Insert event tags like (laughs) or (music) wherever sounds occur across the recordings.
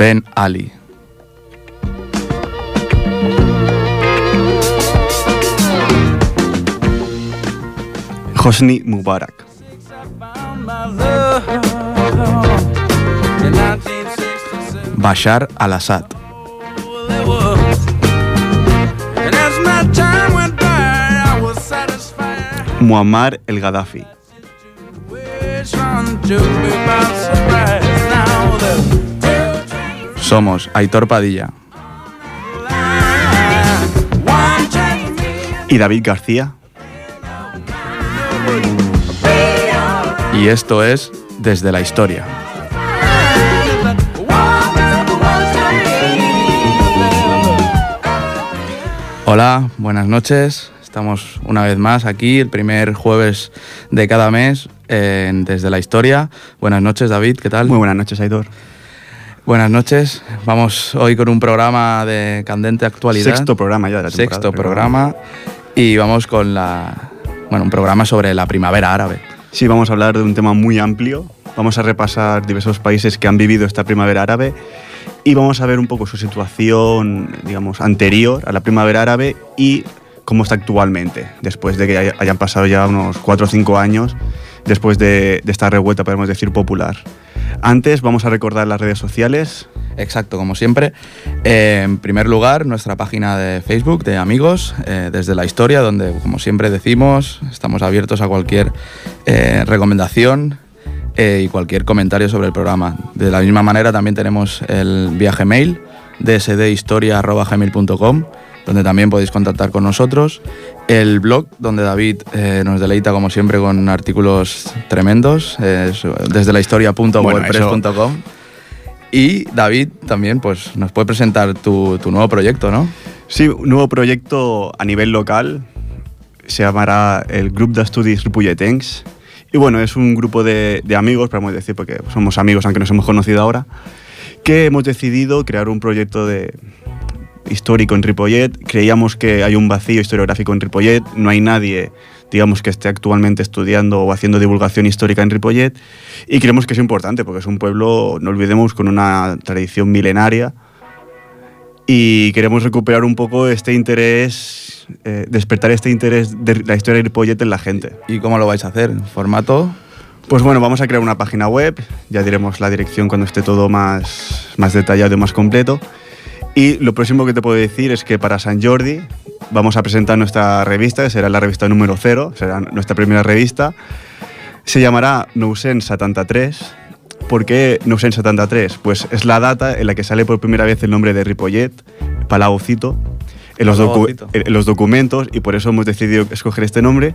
Ben Ali. Hosni Mubarak. Bashar al-Assad. Muammar el Gaddafi. Somos Aitor Padilla. Y David García. Y esto es Desde la Historia. Hola, buenas noches. Estamos una vez más aquí, el primer jueves de cada mes, en Desde la Historia. Buenas noches, David, ¿qué tal? Muy buenas noches, Aitor. Buenas noches. Vamos hoy con un programa de candente actualidad. Sexto programa ya de la temporada. Sexto programa. Y vamos con la, bueno, un programa sobre la primavera árabe. Sí, vamos a hablar de un tema muy amplio. Vamos a repasar diversos países que han vivido esta primavera árabe y vamos a ver un poco su situación, digamos, anterior a la primavera árabe y cómo está actualmente, después de que hayan pasado ya unos 4 o 5 años después de, de esta revuelta, podemos decir, popular. Antes vamos a recordar las redes sociales. Exacto, como siempre. Eh, en primer lugar, nuestra página de Facebook de amigos, eh, desde la historia, donde, como siempre decimos, estamos abiertos a cualquier eh, recomendación y cualquier comentario sobre el programa. De la misma manera, también tenemos el viaje mail, dsdhistoria.gmail.com donde también podéis contactar con nosotros. El blog, donde David eh, nos deleita como siempre con artículos tremendos, es desde la historia.wordpress.com. y David también pues, nos puede presentar tu, tu, nuevo proyecto, ¿no? Sí, un nuevo proyecto a nivel local. Se llamará el Grup de Estudis Ripolletens. Y bueno, es un grupo de, de amigos, podemos decir, porque somos amigos aunque nos hemos conocido ahora, que hemos decidido crear un proyecto de, histórico en Ripollet. Creíamos que hay un vacío historiográfico en Ripollet. No hay nadie, digamos, que esté actualmente estudiando o haciendo divulgación histórica en Ripollet. Y creemos que es importante porque es un pueblo, no olvidemos, con una tradición milenaria. Y queremos recuperar un poco este interés, eh, despertar este interés de la historia de Ripollet en la gente. ¿Y cómo lo vais a hacer? ¿Formato? Pues bueno, vamos a crear una página web, ya diremos la dirección cuando esté todo más, más detallado y más completo. Y lo próximo que te puedo decir es que para San Jordi vamos a presentar nuestra revista, que será la revista número 0, será nuestra primera revista. Se llamará Nousen 73. ¿Por qué Nousen 73? Pues es la data en la que sale por primera vez el nombre de Ripollet, Palagocito, en los, en los, documentos y por eso hemos decidido escoger este nombre.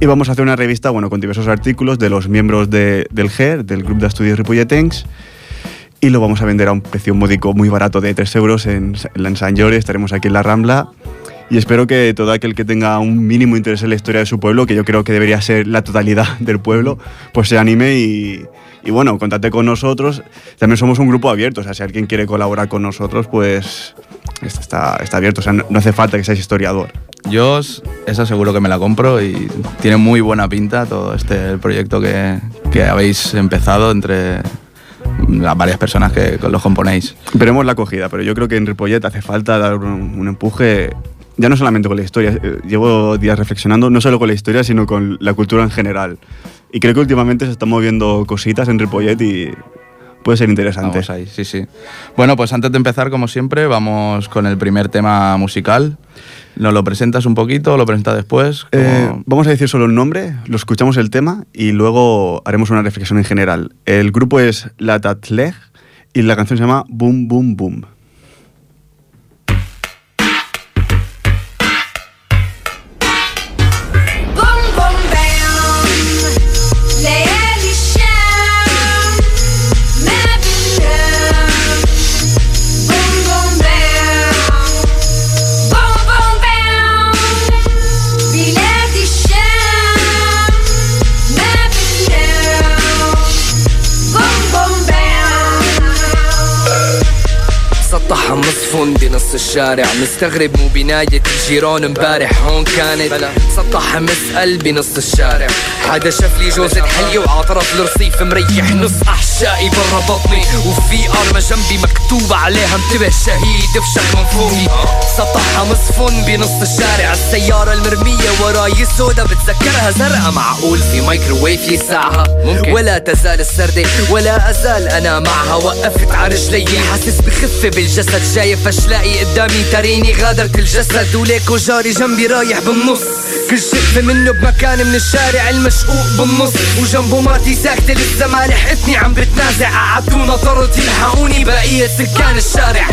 Y vamos a hacer una revista bueno, con diversos artículos de los miembros de, del GER, del Grupo de Estudios Ripolletens, y lo vamos a vender a un precio módico muy barato de 3 euros en, en San Jorge. Estaremos aquí en la Rambla y espero que todo aquel que tenga un mínimo interés en la historia de su pueblo, que yo creo que debería ser la totalidad (laughs) del pueblo, pues se anime y, y bueno, contate con nosotros. También somos un grupo abierto, o sea, si alguien quiere colaborar con nosotros, pues está, está abierto, o sea, no, no hace falta que seas historiador. Yo eso seguro que me la compro y tiene muy buena pinta todo este proyecto que, que habéis empezado entre las varias personas que los componéis. Veremos la acogida, pero yo creo que en Ripollet hace falta dar un, empuje ya no solamente con la historia, eh, llevo días reflexionando no solo con la historia, sino con la cultura en general. Y creo que últimamente se están moviendo cositas en Ripollet y puede ser interesante. Vamos ahí, sí, sí. Bueno, pues antes de empezar, como siempre, vamos con el primer tema musical. ¿Nos lo presentas un poquito o lo presentas después? Eh, vamos a decir solo el nombre, lo escuchamos el tema y luego haremos una reflexión en general. El grupo es La Tatlej y la canción se llama Boom Boom Boom. بنص الشارع مستغرب مو بناية الجيران امبارح. هون كانت سطح مسأل بنص الشارع. حدا شاف لي جوزة حية وعطرف الرصيف مريح. نص أحشائي برا بطني. وفي أرمى جنبي مكتوب عليها انتبه شهيد بشكل منفوخي سطحها مصفن بنص الشارع. السيارة المرمية وراي سودا بتذكرها زرقاء معقول. في مايكروويف يسعها. ولا تزال السردة. ولا أزال أنا معها. وقفت على رجلي. حاسس بخفة بالجسد. شايف اشلاقي قدامي تريني غادرت الجسد وليكو جاري جنبي رايح بالنص. كل شقفة منه بمكان من الشارع المشقوق بالنص. وجنبه مرتي ساكتة لسه ما لحقتني. عم بتنازع قعدونا طرت يلحقوني بقية سكان الشارع.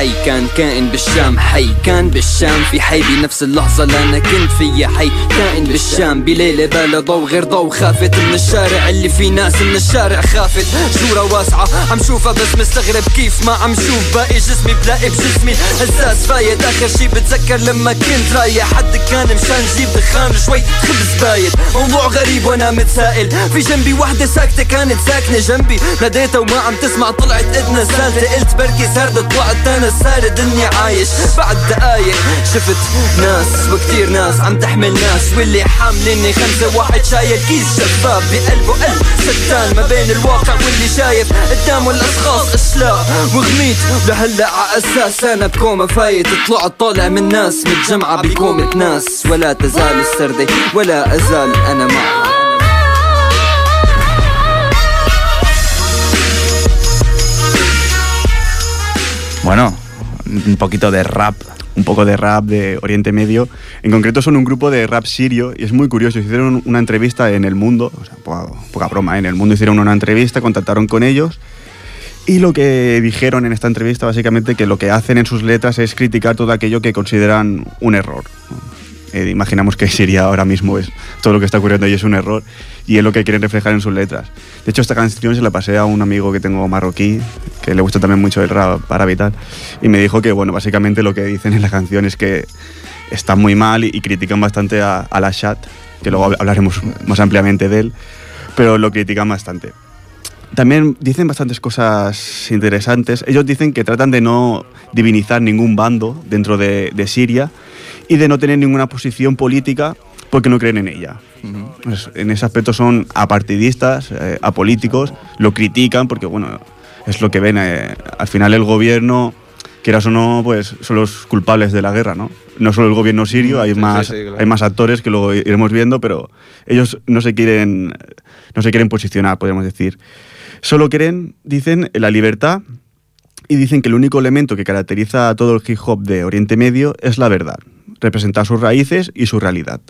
حي كان كائن بالشام حي كان بالشام. في حي بنفس اللحظة اللي أنا كنت فيها. حي كائن بالشام. بليلة بلا ضو غير ضو خافت من الشارع. اللي في ناس من الشارع خافت. جورة واسعة. عم شوفها بس مستغرب كيف ما عم شوف. باقي جسمي بلاقي بجسمي. هزاز فايت آخر شي بتذكر لما كنت رايح. حد كان مشان جيب دخان شوي خبز بايت. موضوع غريب وأنا متسائل. في جنبي وحدة ساكتة كانت ساكنة جنبي. ناديتها وما عم تسمع. طلعت اذنها سالتة. قلت بركي سردت. طلعت أنا سارد اني عايش. بعد دقايق شفت ناس وكتير ناس عم تحمل ناس. واللي حاملني خمسة واحد شايل كيس شفاف بقلبه قلب ستان ما بين الواقع واللي شايف قدامه الأشخاص. اشلاء وغميت لهلا ع أساس أنا بكومة فايت. طلعت طالع من ناس متجمعة بكومة ناس. ولا تزال السردة ولا أزال أنا معها Bueno, un poquito de rap. un poco de rap de Oriente Medio. En concreto son un grupo de rap sirio y es muy curioso. Hicieron una entrevista en El Mundo, o sea, poca, poca broma, ¿eh? en El Mundo hicieron una entrevista, contactaron con ellos y lo que dijeron en esta entrevista básicamente que lo que hacen en sus letras es criticar todo aquello que consideran un error. Eh, imaginamos que Siria ahora mismo es todo lo que está ocurriendo y es un error y es lo que quieren reflejar en sus letras. De hecho, esta canción se la pasé a un amigo que tengo marroquí, que le gusta también mucho el rap árabe y y me dijo que, bueno, básicamente lo que dicen en la canción es que está muy mal y, y critican bastante a, a la Shat, que luego hab- hablaremos más ampliamente de él, pero lo critican bastante. También dicen bastantes cosas interesantes. Ellos dicen que tratan de no divinizar ningún bando dentro de, de Siria y de no tener ninguna posición política porque no creen en ella. Pues, en ese aspecto son apartidistas, eh, apolíticos, lo critican porque, bueno, es lo que ven. eh, al final el gobierno, quieras o no, pues son los culpables de la guerra, ¿no? No solo el gobierno sirio, hay, Sí, sí, más, sí, claro. hay más actores que luego iremos viendo, pero ellos no se quieren, no se quieren posicionar, podríamos decir. Solo creen, dicen, en la libertad y dicen que el único elemento que caracteriza a todo el hip hop de Oriente Medio es la verdad, representar sus raíces y su realidad.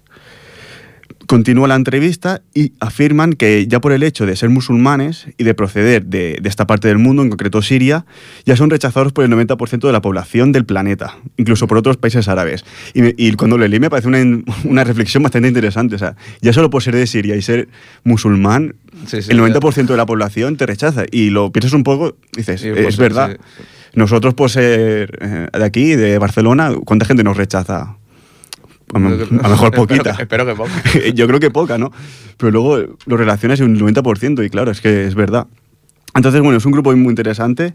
Continúa la entrevista y afirman que ya por el hecho de ser musulmanes y de proceder de, de esta parte del mundo, en concreto Siria, ya son rechazados por el 90% de la población del planeta, incluso por otros países árabes. Y, me- y cuando lo leí me parece una, una reflexión bastante interesante. O sea, ya solo por ser de Siria y ser musulmán, Sí, sí, el ya. 90% de la población te rechaza. Y lo piensas un poco, dices, Sí, "Eh, pues es sí, verdad. Nosotros por ser eh, de aquí, de Barcelona, ¿cuánta gente nos rechaza? A lo mejor Espero que- poquita. espero que poca. (laughs) Yo creo que poca, ¿no? Pero luego lo relacionas en un 90% y claro, es que es verdad. Entonces, bueno, es un grupo muy interesante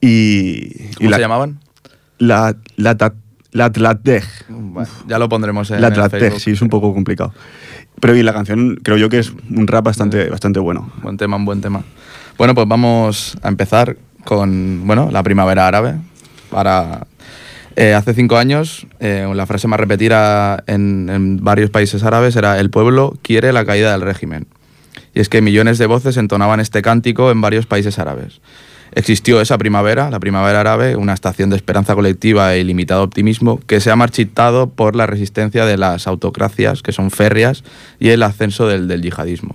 y... y ¿Cómo la, se llamaban? La, la, ta- la Tlatej. Bueno, ya lo pondremos en La Tlatej, sí, es un poco complicado. Pero y la canción creo yo que es un rap bastante, bastante bueno. Buen tema, un buen tema. Bueno, pues vamos a empezar con bueno, la primavera árabe. Para, eh, hace cinco años, eh, la frase más repetida en, varios países árabes era el pueblo quiere la caída del régimen. Y es que millones de voces entonaban este cántico en varios países árabes. Existió esa primavera, la primavera árabe, una estación de esperanza colectiva e ilimitado optimismo que se ha marchitado por la resistencia de las autocracias, que son férreas, y el ascenso del, del yihadismo.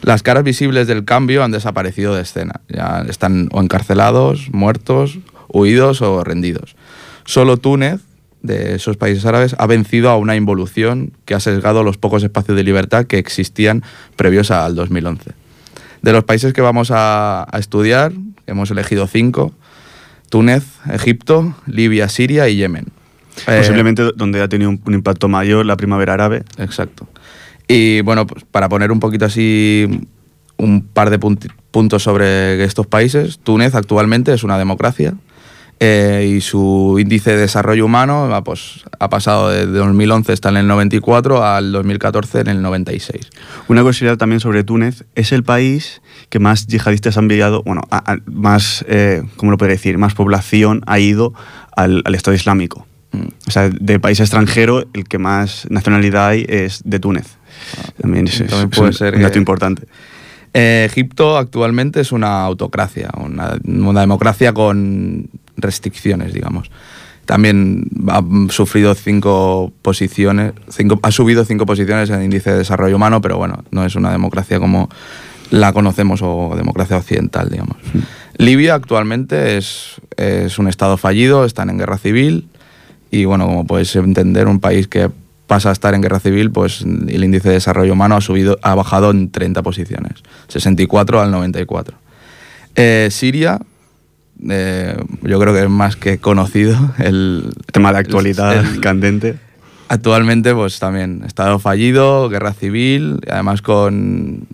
Las caras visibles del cambio han desaparecido de escena. Ya están o encarcelados, muertos, huidos o rendidos. Solo Túnez, de esos países árabes ha vencido a una involución que ha sesgado los pocos espacios de libertad que existían previos al 2011. De los países que vamos a, a estudiar, hemos elegido cinco, Túnez, Egipto, Libia, Siria y Yemen. Eh, Posiblemente donde ha tenido un, un impacto mayor la primavera árabe. Exacto. Y bueno, pues para poner un poquito así un par de puntos sobre estos países, Túnez actualmente es una democracia eh, y su índice de desarrollo humano ah, pues, ha pasado de 2011 está en el 94 al 2014 en el 96. Una curiosidad también sobre Túnez, es el país que más yihadistas han enviado, bueno, a- a- más, eh, ¿cómo lo podría decir? Más población ha ido al, al Estado Islámico. Mm. O sea, de país extranjero, el que más nacionalidad hay es de Túnez. También es, es- También es puede un, ser un dato que- importante. Eh, Egipto actualmente es una autocracia, una, una democracia con restricciones, digamos. También ha sufrido cinco posiciones, cinco- ha subido cinco posiciones en el índice de desarrollo humano, pero bueno, no es una democracia como la conocemos o democracia occidental, digamos. Libia actualmente es, es un estado fallido, están en guerra civil y bueno, como puedes entender, un país que pasa a estar en guerra civil, pues el índice de desarrollo humano ha subido, ha bajado en 30 posiciones, 64 al 94. Eh, Siria, eh, yo creo que es más que conocido (laughs) el Tema de actualidad el- (laughs) candente. Actualmente, pues también estado fallido, guerra civil, además con,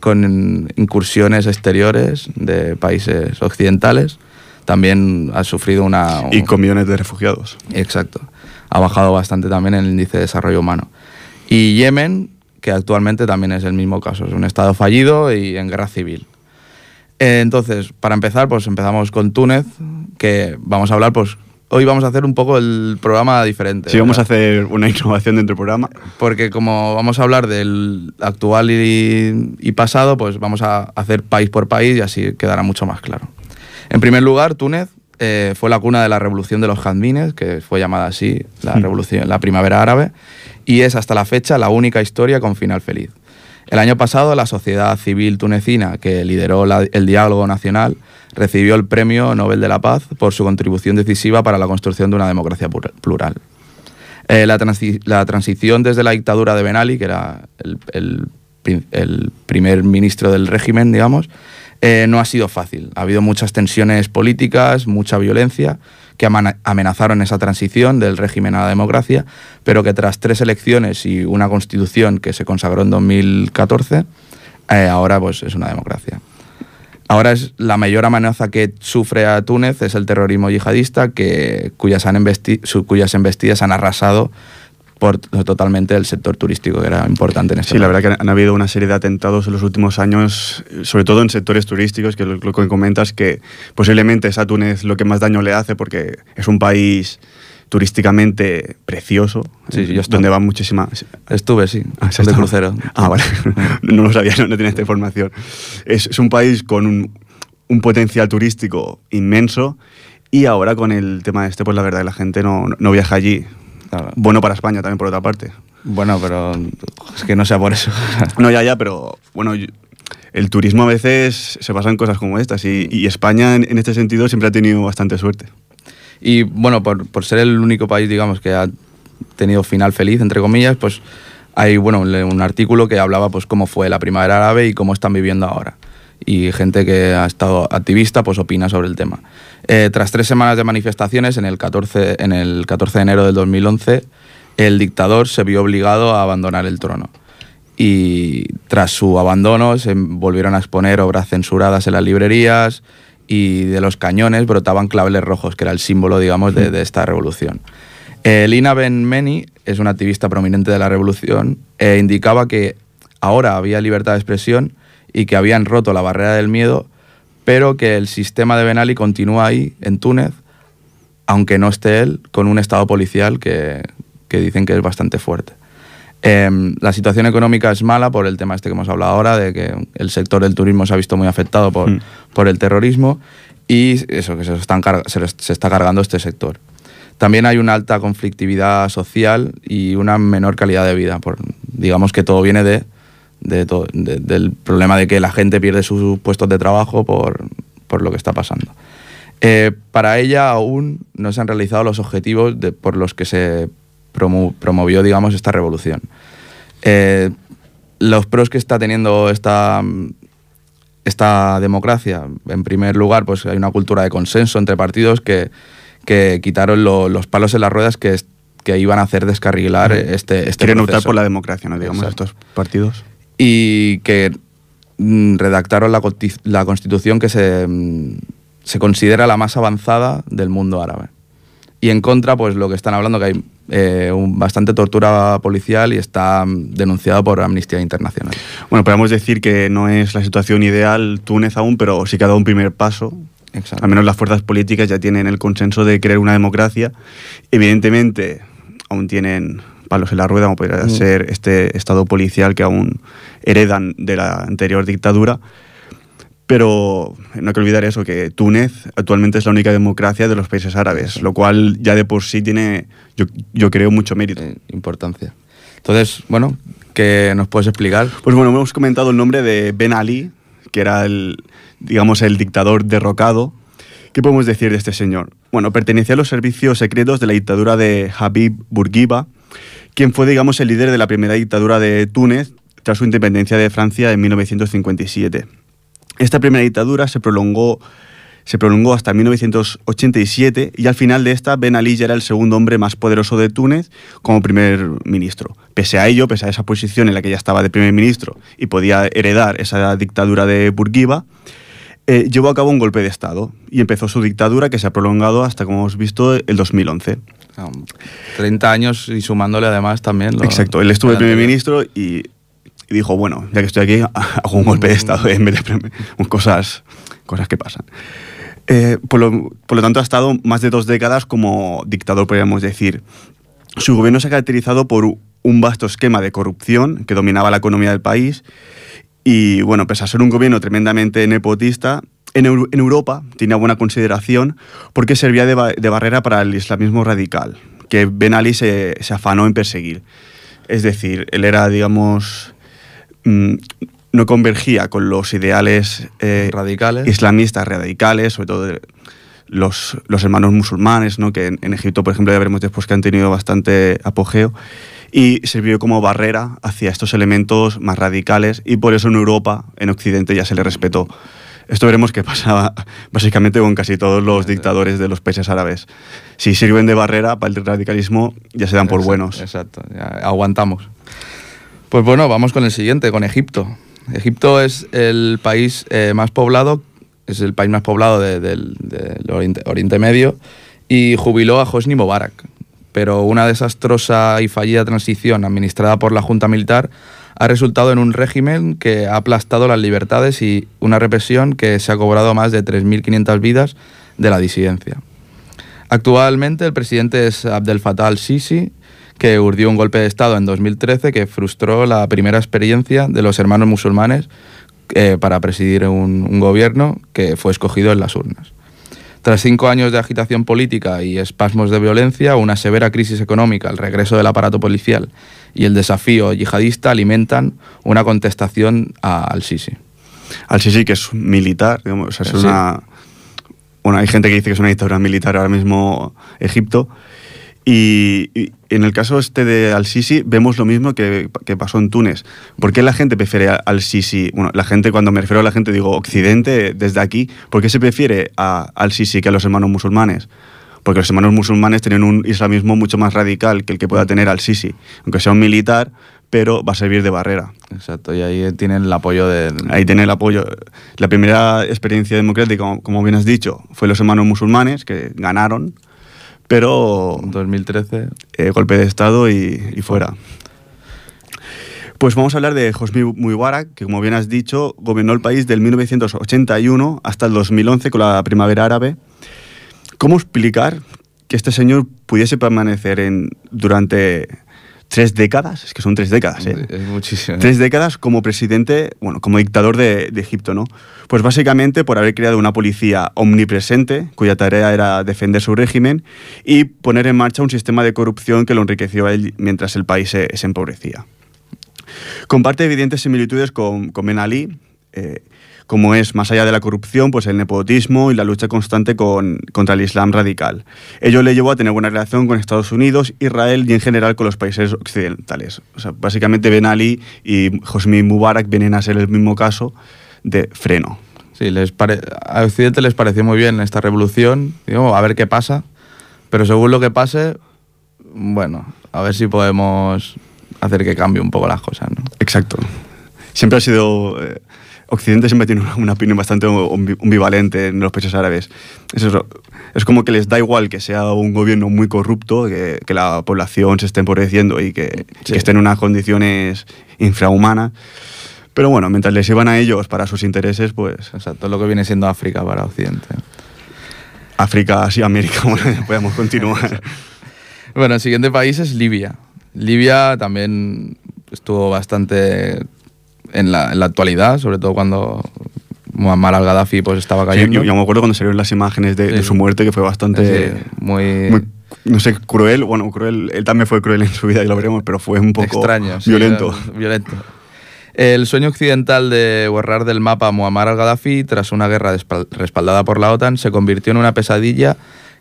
con incursiones exteriores de países occidentales. También ha sufrido una... Y con millones de refugiados. Exacto. Ha bajado bastante también el índice de desarrollo humano. Y Yemen, que actualmente también es el mismo caso, es un estado fallido y en guerra civil. Eh, Entonces, para empezar, pues empezamos con Túnez, que vamos a hablar, pues hoy vamos a hacer un poco el programa diferente. Si vamos a hacer una (laughs) innovación dentro del programa, Porque como vamos a hablar del actual y, y pasado, pues vamos a hacer país por país y así quedará mucho más claro. En primer lugar, Túnez eh, fue la cuna de la revolución de los jazmines, que fue llamada así la revolución, la primavera árabe, y es hasta la fecha la única historia con final feliz. El año pasado, la sociedad civil tunecina, que lideró el diálogo nacional, recibió el Premio Nobel de la Paz por su contribución decisiva para la construcción de una democracia plural. Eh, la, transi- la transición desde la dictadura de Ben Ali, que era el primer ministro del régimen, digamos, eh, no ha sido fácil. Ha habido muchas tensiones políticas, mucha violencia que amenazaron esa transición del régimen a la democracia, pero que tras tres elecciones y una constitución que se consagró en 2014, eh, ahora pues es una democracia. Ahora es la mayor amenaza que sufre a Túnez es el terrorismo yihadista, que, cuyas, han cuyas embestidas han arrasado por totalmente el sector turístico, que era importante en este Sí, la país. verdad que han habido una serie de atentados en los últimos años, sobre todo en sectores turísticos, que lo, lo que comentas, que posiblemente es a Túnez lo que más daño le hace porque es un país turísticamente precioso, Sí, sí, yo donde van muchísimas... Estuve, sí, Ah, ¿sí de crucero. Ah, vale. (laughs) no lo sabía, no, no tenía esta información. Es, es un país con un, un potencial turístico inmenso y ahora con el tema este, pues la verdad, la gente no, no viaja allí. Claro. Bueno para España también, por otra parte. Bueno, pero es que no sea por eso. (laughs) No, ya, ya, pero bueno, yo- el turismo a veces se basa en cosas como estas y, y España en, en este sentido siempre ha tenido bastante suerte. Y bueno, por, por ser el único país, digamos, que ha tenido final feliz, entre comillas, pues hay bueno, un, un artículo que hablaba pues cómo fue la primavera árabe y cómo están viviendo ahora. Y gente que ha estado activista pues opina sobre el tema. Eh, tras tres semanas de manifestaciones, en el, 14, en el 14 de enero del 2011, el dictador se vio obligado a abandonar el trono. Y tras su abandono se volvieron a exponer obras censuradas en las librerías y de los cañones brotaban claveles rojos, que era el símbolo, digamos, de, esta revolución. Eh, Lina Ben Meni es una activista prominente de la revolución e indicaba que ahora había libertad de expresión y que habían roto la barrera del miedo, pero que el sistema de Ben Ali continúa ahí, en Túnez, aunque no esté él, con un estado policial que, que dicen que es bastante fuerte. Em, la situación económica es mala por el tema este que hemos hablado ahora, de que el sector del turismo se ha visto muy afectado por, Mm. por el terrorismo y eso, que se, están se está cargando este sector. También hay una alta conflictividad social y una menor calidad de vida. Por, digamos que todo viene de, de to- de- del problema de que la gente pierde sus puestos de trabajo por, por lo que está pasando. Eh, para ella aún no se han realizado los objetivos de- por los que se promo- promovió, digamos, esta revolución. Eh, los pros que está teniendo esta, esta democracia, en primer lugar, pues hay una cultura de consenso entre partidos que, que quitaron lo- los palos en las ruedas que, que iban a hacer descarrilar este, este Quieren optar proceso por la democracia, ¿no? Digamos, Exacto. estos partidos. Y que mm, redactaron la, la constitución que se, mm, se considera la más avanzada del mundo árabe. Y en contra, pues lo que están hablando, que hay eh, un- bastante tortura policial y está mm, denunciado por Amnistía Internacional. Bueno, podemos decir que no es la situación ideal Túnez aún, pero sí que ha dado un primer paso. Exacto. Al menos las fuerzas políticas ya tienen el consenso de crear una democracia. Evidentemente, aún tienen palos en la rueda, como podría Mm. ser este estado policial que aún heredan de la anterior dictadura. Pero no hay que olvidar eso, que Túnez actualmente es la única democracia de los países árabes, lo cual ya de por sí tiene, yo, yo creo, mucho mérito. Eh, importancia. Entonces, bueno, ¿qué nos puedes explicar? Pues bueno, hemos comentado el nombre de Ben Ali, que era el, digamos, el dictador derrocado. ¿Qué podemos decir de este señor? Bueno, pertenecía a los servicios secretos de la dictadura de Habib Bourguiba, quien fue, digamos, el líder de la primera dictadura de Túnez tras su independencia de Francia en 1957. Esta primera dictadura se prolongó, se prolongó hasta 1987 y al final de esta Ben Ali ya era el segundo hombre más poderoso de Túnez como primer ministro. Pese a ello, pese a esa posición en la que ya estaba de primer ministro y podía heredar esa dictadura de Bourguiba, eh, llevó a cabo un golpe de Estado y empezó su dictadura que se ha prolongado hasta, como hemos visto, el 2011. Um, 30 años y sumándole además también. lo- Exacto, él estuvo de el primer ministro y, y dijo, bueno, ya que estoy aquí, (laughs) hago un golpe de Estado en vez de (laughs) cosas, cosas que pasan. Eh, por, lo, por lo tanto, ha estado más de dos décadas como dictador, podríamos decir. Su gobierno se ha caracterizado por un vasto esquema de corrupción que dominaba la economía del país y, bueno, pese a ser un gobierno tremendamente nepotista, en, en Europa tenía buena consideración porque servía de, ba- de barrera para el islamismo radical, que Ben Ali se, se afanó en perseguir. Es decir, él era, digamos, mm, no convergía con los ideales eh, Radicales. islamistas radicales, sobre todo de los, los hermanos musulmanes, ¿no? que en, en Egipto, por ejemplo, ya veremos después que han tenido bastante apogeo, y sirvió como barrera hacia estos elementos más radicales, y por eso en Europa, en Occidente, ya se le respetó. Esto veremos que pasaba (laughs) básicamente con casi todos los dictadores de los países árabes. Si sirven de barrera para el radicalismo, ya se dan por Exacto, buenos. Exacto, ya aguantamos. Pues bueno, vamos con el siguiente, con Egipto. Egipto es el país eh, más poblado, es el país más poblado de- del, Oriente, Oriente Medio y jubiló a Hosni Mubarak. Pero una desastrosa y fallida transición administrada por la Junta Militar ha resultado en un régimen que ha aplastado las libertades y una represión que se ha cobrado más de 3.500 vidas de la disidencia. Actualmente el presidente es Abdel Fattah al-Sisi, que urdió un golpe de Estado en 2013 que frustró la primera experiencia de los hermanos musulmanes eh, para presidir un, un gobierno que fue escogido en las urnas. Tras cinco años de agitación política y espasmos de violencia, una severa crisis económica, el regreso del aparato policial y el desafío yihadista alimentan una contestación a al-Sisi. Al-Sisi, que es militar, digamos, o sea, es Sí. una... Bueno, hay gente que dice que es una dictadura militar ahora mismo Egipto. Y, y en el caso este de Al-Sisi vemos lo mismo que, que pasó en Túnez. ¿Por qué la gente prefiere a- Al-Sisi? Bueno, la gente, cuando me refiero a la gente, digo Occidente, desde aquí. ¿Por qué se prefiere a Al-Sisi que a los hermanos musulmanes? Porque los hermanos musulmanes tienen un islamismo mucho más radical que el que pueda tener Al-Sisi. Aunque sea un militar, pero va a servir de barrera. Exacto, y ahí tienen el apoyo de... Ahí tiene el apoyo. La primera experiencia democrática, como, como bien has dicho, fue los hermanos musulmanes que ganaron, pero 2013. eh, golpe de Estado y, y fuera. Pues vamos a hablar de Hosni Mubarak, que como bien has dicho, gobernó el país del 1981 hasta el 2011 con la primavera árabe. ¿Cómo explicar que este señor pudiese permanecer en, durante tres décadas? Es que son tres décadas, ¿eh? Es muchísimo. Tres décadas como presidente, bueno, como dictador de, de Egipto, ¿no? Pues básicamente por haber creado una policía omnipresente, cuya tarea era defender su régimen, y poner en marcha un sistema de corrupción que lo enriqueció a él mientras el país se, se empobrecía. Comparte evidentes similitudes con, con Ben Ali, eh, como es, más allá de la corrupción, pues el nepotismo y la lucha constante con- contra el Islam radical. Ello le llevó a tener buena relación con Estados Unidos, Israel y en general con los países occidentales. O sea, básicamente Ben Ali y Hosni Mubarak vienen a ser el mismo caso de freno. Sí, les pare- a Occidente les pareció muy bien esta revolución, digo, a ver qué pasa, pero según lo que pase, bueno, a ver si podemos hacer que cambie un poco las cosas, ¿no? Exacto. Siempre ha sido... eh, Occidente siempre tiene una, opinión bastante ambi- ambivalente en los países árabes. Es, eso, es como que les da igual que sea un gobierno muy corrupto, que, que la población se esté empobreciendo y que, Sí. que esté en unas condiciones infrahumanas. Pero bueno, mientras les sirvan a ellos para sus intereses, pues Exacto, lo que viene siendo África para Occidente. África, Asia, América, (laughs) bueno, podemos continuar. (laughs) Bueno, el siguiente país es Libia. Libia también estuvo bastante en la, en la actualidad, sobre todo cuando Muammar al-Gaddafi pues, estaba Sí, cayendo. yo, yo me acuerdo cuando salieron las imágenes de, de Sí. su muerte, que fue bastante... Sí, muy, muy, no sé, cruel, bueno, cruel, él también fue cruel en su vida y lo veremos, pero fue un poco extraño. sí, violento. violento. El sueño occidental de borrar del mapa a Muammar al-Gaddafi tras una guerra respaldada por la OTAN se convirtió en una pesadilla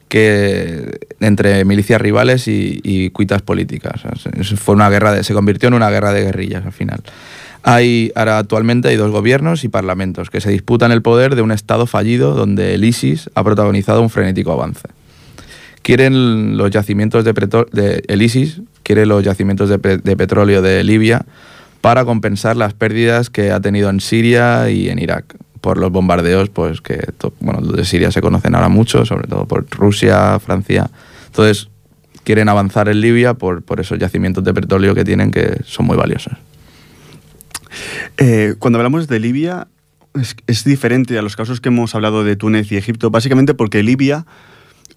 que entre milicias rivales y, y cuitas políticas. O sea, se- fue una guerra de- se convirtió en una guerra de guerrillas al final. Hay, ahora actualmente hay dos gobiernos y parlamentos que se disputan el poder de un Estado fallido donde el ISIS ha protagonizado un frenético avance. Quieren los yacimientos de, de el ISIS quiere los yacimientos de, de petróleo de Libia para compensar las pérdidas que ha tenido en Siria y en Irak por los bombardeos pues que bueno de Siria se conocen ahora mucho sobre todo por Rusia Francia. Entonces quieren avanzar en Libia por, por esos yacimientos de petróleo que tienen que son muy valiosos Eh, cuando hablamos de Libia, es, es diferente a los casos que hemos hablado de Túnez y Egipto, básicamente porque Libia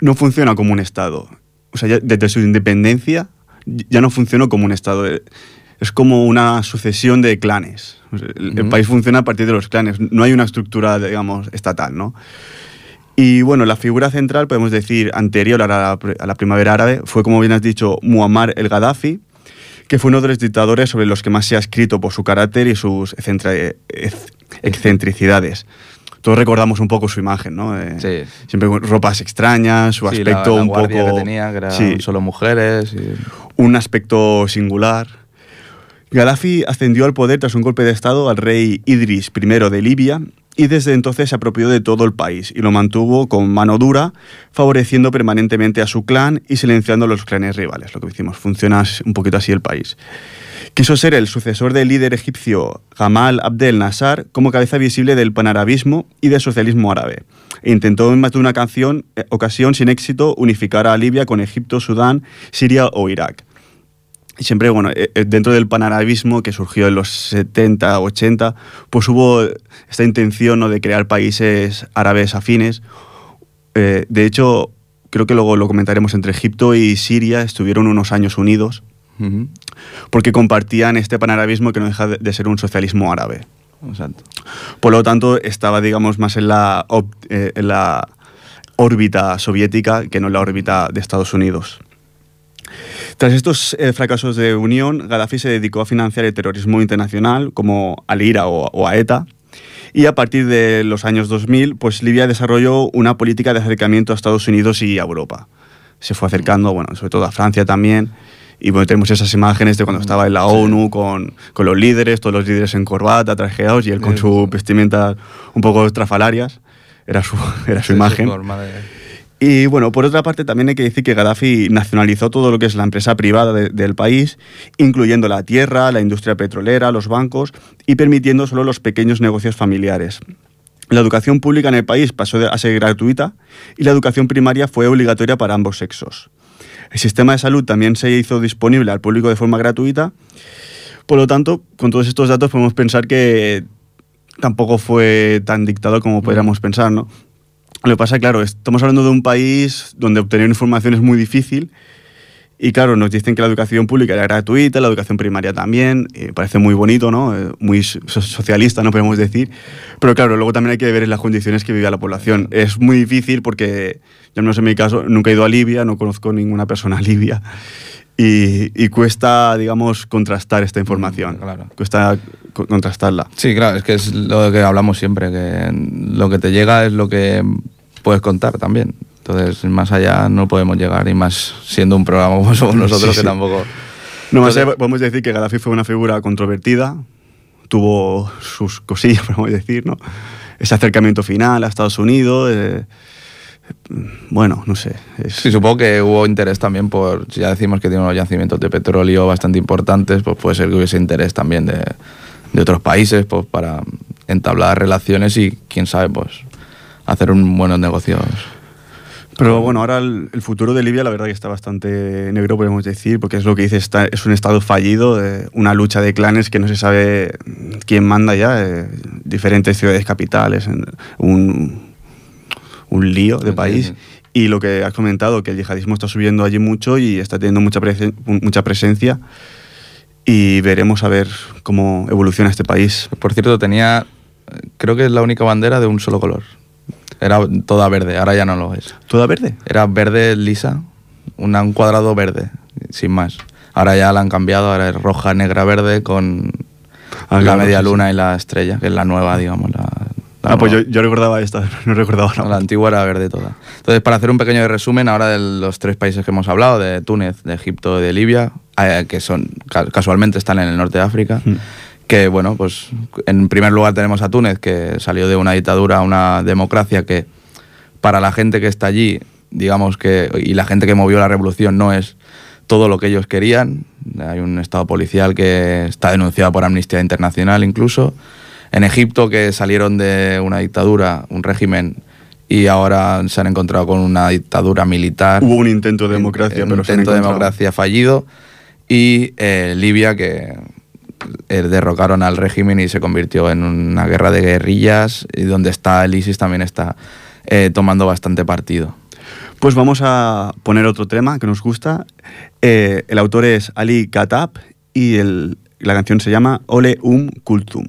no funciona como un Estado. O sea, ya desde su independencia ya no funcionó como un Estado. Es como una sucesión de clanes. O sea, el, país funciona a partir de los clanes. No hay una estructura, digamos, estatal, ¿no? Y bueno, la figura central, podemos decir, anterior a la, a la primavera árabe, fue, como bien has dicho, Muammar el Gaddafi, que fue uno de los dictadores sobre los que más se ha escrito por su carácter y sus excentricidades. Todos recordamos un poco su imagen, ¿no? Eh, Sí. Siempre con ropas extrañas, su Sí, la- aspecto la un guardia poco... que tenía que eran sí, solo mujeres y- un aspecto singular. Gaddafi ascendió al poder tras un golpe de Estado al rey Idris I de Libia y desde entonces se apropió de todo el país y lo mantuvo con mano dura, favoreciendo permanentemente a su clan y silenciando a los clanes rivales. Lo que decimos, funciona un poquito así el país. Quiso ser el sucesor del líder egipcio Gamal Abdel Nasser como cabeza visible del panarabismo y del socialismo árabe. E intentó en más de una canción, eh, ocasión sin éxito unificar a Libia con Egipto, Sudán, Siria o Irak. Y siempre, bueno, eh, eh, dentro del panarabismo que surgió en los 70, 80, pues hubo esta intención ¿no? de crear países árabes afines. Eh, de hecho, creo que luego lo comentaremos entre Egipto y Siria, estuvieron unos años unidos Ujú. porque compartían este panarabismo que no deja de- ser un socialismo árabe. Exacto. Por lo tanto, estaba, digamos, más en la, eh, en la órbita soviética que no en la órbita de Estados Unidos. Tras estos eh, fracasos de unión, Gaddafi se dedicó a financiar el terrorismo internacional, como al IRA o, o a ETA, y a partir de los años 2000, pues Libia desarrolló una política de acercamiento a Estados Unidos y a Europa. Se fue acercando, bueno, sobre todo a Francia también, y bueno, tenemos esas imágenes de cuando estaba en la ONU con, con los líderes, todos los líderes en corbata, trajeados, y él con Sí. su vestimenta un poco estrafalarias. Era su, (laughs) era su Sí, imagen. forma de- Y bueno, por otra parte también hay que decir que Gaddafi nacionalizó todo lo que es la empresa privada de- del país, incluyendo la tierra, la industria petrolera, los bancos y permitiendo solo los pequeños negocios familiares. La educación pública en el país pasó a ser gratuita y la educación primaria fue obligatoria para ambos sexos. El sistema de salud también se hizo disponible al público de forma gratuita. Por lo tanto, con todos estos datos podemos pensar que tampoco fue tan dictador como podríamos pensar, ¿no? Lo que pasa, claro, estamos hablando de un país donde obtener información es muy difícil y claro, nos dicen que la educación pública era gratuita, la educación primaria también, eh, parece muy bonito, ¿no? Eh, muy so- socialista, no podemos decir, pero claro, luego también hay que ver las condiciones que vivía la población. Es muy difícil porque, yo no sé en mi caso, nunca he ido a Libia, no conozco ninguna persona (laughs) a Libia y, y cuesta, digamos, contrastar esta información. Mm, claro. Cuesta co- contrastarla. Sí, claro, es que es lo que hablamos siempre, que lo que te llega es lo que puedes contar también. Entonces, más allá no podemos llegar, y más siendo un programa como somos (laughs) nosotros, Sí, que sí. tampoco... No más, podemos decir que Gaddafi fue una figura controvertida, tuvo sus cosillas, (laughs) podemos decir, ¿no? Ese acercamiento final a Estados Unidos, eh, bueno, no sé. es- Sí, supongo que hubo interés también por, si ya decimos que tiene unos yacimientos de petróleo bastante importantes, pues puede ser que hubiese interés también de, de otros países pues para entablar relaciones y, quién sabe, pues hacer un buenos negocios. Pero bueno, ahora el, el futuro de Libia la verdad que está bastante negro, podemos decir, porque es lo que dice, está, es un estado fallido, eh, una lucha de clanes que no se sabe quién manda ya, eh, diferentes ciudades capitales, un, un lío de país. Y lo que has comentado, que el yihadismo está subiendo allí mucho y está teniendo mucha, presen- mucha presencia. Y veremos a ver cómo evoluciona este país. Por cierto, tenía, creo que es la única bandera de un solo color. Era toda verde, ahora ya no lo es. ¿Toda verde? Era verde lisa, una- un cuadrado verde, sin más. Ahora ya la han cambiado, ahora es roja, negra, verde con Ah, la claro, media sí. luna y la estrella, que es la nueva, digamos. La, Ah, pues yo, yo recordaba esta, (laughs) no recordaba la La antigua era verde toda. Entonces, para hacer un pequeño resumen ahora de los tres países que hemos hablado, de Túnez, de Egipto y de Libia, eh, que son ca- casualmente están en el norte de África, Mm. que bueno, pues en primer lugar tenemos a Túnez, que salió de una dictadura a una democracia que para la gente que está allí, digamos que, y la gente que movió la revolución no es todo lo que ellos querían. Hay un estado policial que está denunciado por Amnistía Internacional incluso. En Egipto, que salieron de una dictadura, un régimen, y ahora se han encontrado con una dictadura militar. Hubo un intento de democracia, un pero se han intento de democracia fallido. Y eh, Libia, que eh, derrocaron al régimen y se convirtió en una guerra de guerrillas, y donde está el ISIS también está eh, tomando bastante partido. Pues vamos a poner otro tema que nos gusta. El autor es Ali Khattab y el- la canción se llama Ole Um Kultum.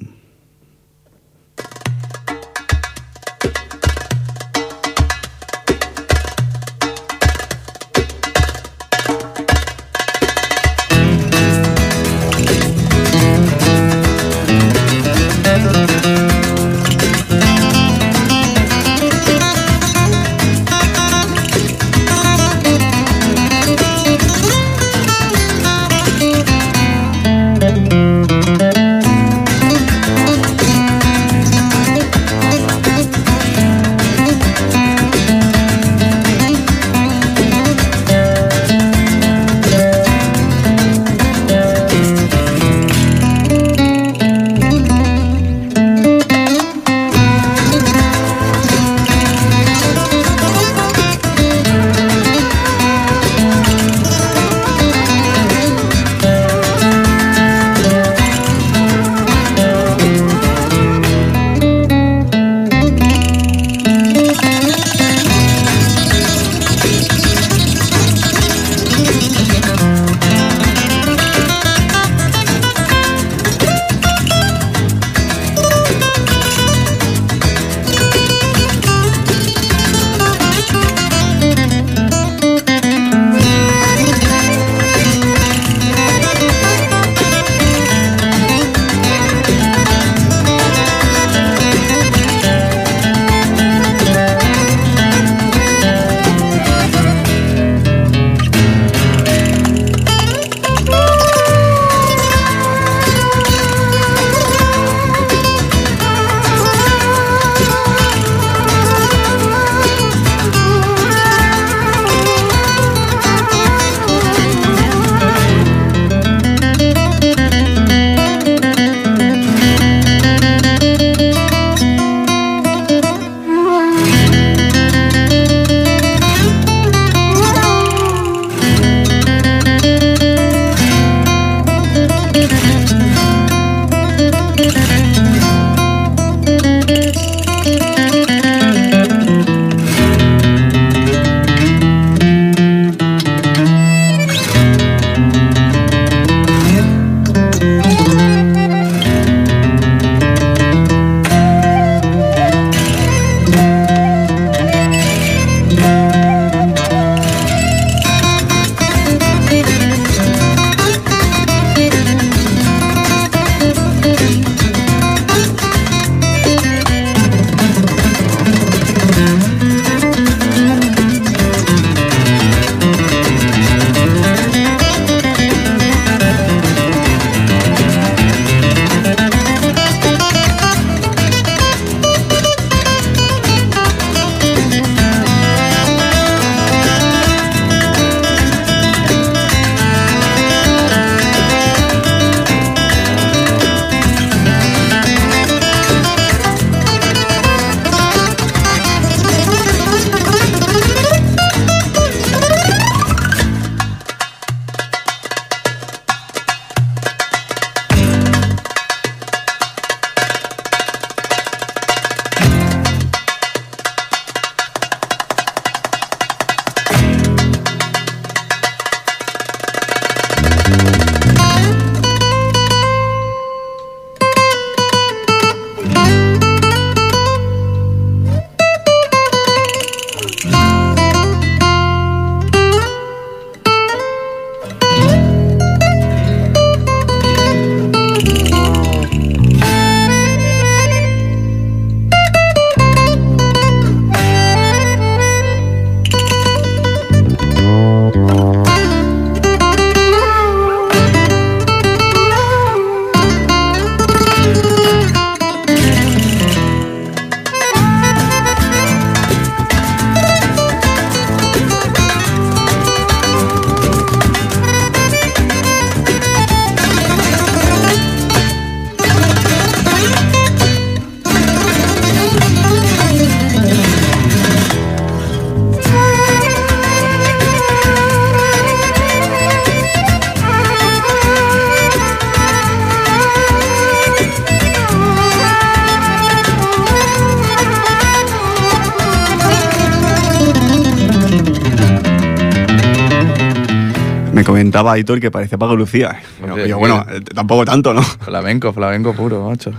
Comentaba Aitor que parecía Paco Lucía. Yo, yo, bueno, eh, tampoco tanto, ¿no? Flamenco, flamenco puro, macho.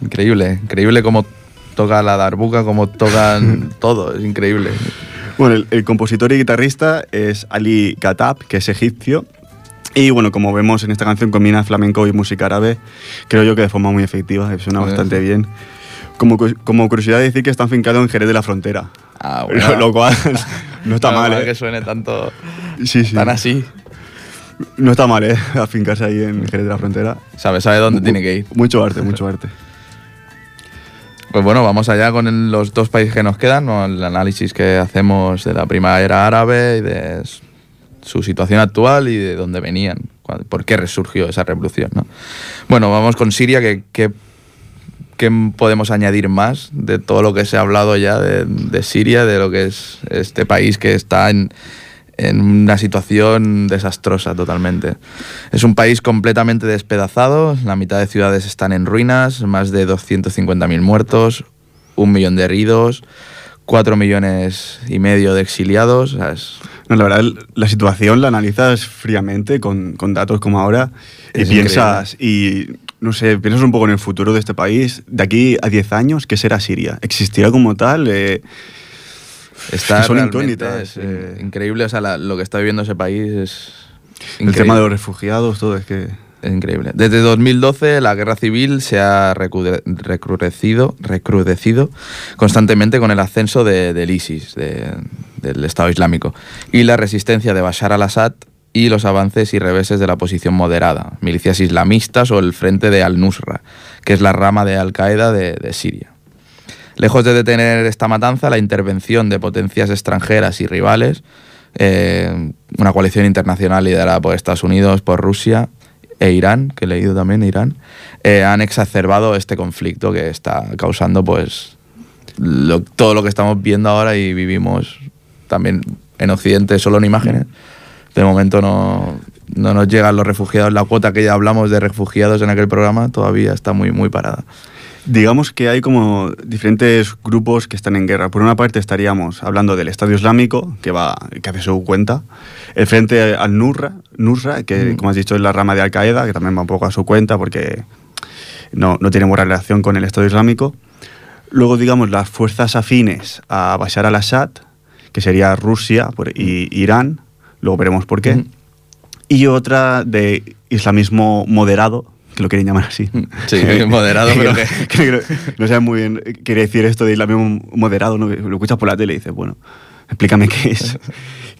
Increíble, increíble cómo toca la darbuca, cómo tocan (laughs) todo, es increíble. Bueno, el, el compositor y guitarrista es Ali Khattab, que es egipcio. Y bueno, como vemos en esta canción, combina flamenco y música árabe. Creo yo que de forma muy efectiva, suena Sí, bastante sí. bien. Como, como curiosidad, decir que está afincado en Jerez de la Frontera. Ah, (laughs) Lo, lo cual (laughs) no está No, mal, mal ¿eh? que suene tanto, sí. tan así. No está mal, ¿eh? (laughs) Afincarse ahí en Jerez de la Frontera. Sabe, sabe dónde tiene que ir. Mucho arte, mucho arte. Pues bueno, vamos allá con el- los dos países que nos quedan, ¿no? el análisis que hacemos de la primavera árabe y de su situación actual y de dónde venían, por qué resurgió esa revolución. ¿no? Bueno, vamos con Siria, que, que- ¿qué podemos añadir más de todo lo que se ha hablado ya de, de Siria, de lo que es este país que está en, en una situación desastrosa totalmente. Es un país completamente despedazado, la mitad de ciudades están en ruinas, más de 250.000 muertos, un millón de heridos, cuatro millones y medio de exiliados. o sea, es- No, la verdad, la situación la analizas fríamente con, con datos como ahora y Es piensas, y no sé, piensas un poco en el futuro de este país. De aquí a 10 años, ¿qué será Siria? ¿Existirá como tal? Eh, está Son incógnitas, es eh. increíble, o sea, la- lo que está viviendo ese país es... el increíble. tema de los refugiados, todo es que... Es increíble. Desde 2012 la guerra civil se ha recrudecido, recrudecido constantemente con el ascenso de- del ISIS, de- del Estado Islámico, y la resistencia de Bashar al-Assad y los avances y reveses de la oposición moderada, milicias islamistas o el frente de Al-Nusra, que es la rama de Al-Qaeda de, de Siria. Lejos de detener esta matanza, la intervención de potencias extranjeras y rivales, eh, una coalición internacional liderada por Estados Unidos, por Rusia e Irán, que he leído también Irán, eh, han exacerbado este conflicto que está causando pues todo lo que estamos viendo ahora y vivimos también en Occidente solo en imágenes. De momento no, no nos llegan los refugiados, la cuota que ya hablamos de refugiados en aquel programa todavía está muy, muy parada. Digamos que hay como diferentes grupos que están en guerra. Por una parte estaríamos hablando del Estado Islámico, que va que hace su cuenta. El frente al Nusra, Nusra que Mm. como has dicho es la rama de Al-Qaeda, que también va un poco a su cuenta porque no, no tiene buena relación con el Estado Islámico. Luego, digamos, las fuerzas afines a Bashar al-Assad, que sería Rusia y Irán. Luego veremos por qué. Mm. Y otra de islamismo moderado, que lo quieren llamar así. (laughs) Sí, (laughs) moderado, pero que- que (laughs) no, no sé muy bien qué quiere decir esto de islamismo moderado, ¿no? Lo escuchas por la tele y dices, bueno, explícame qué es.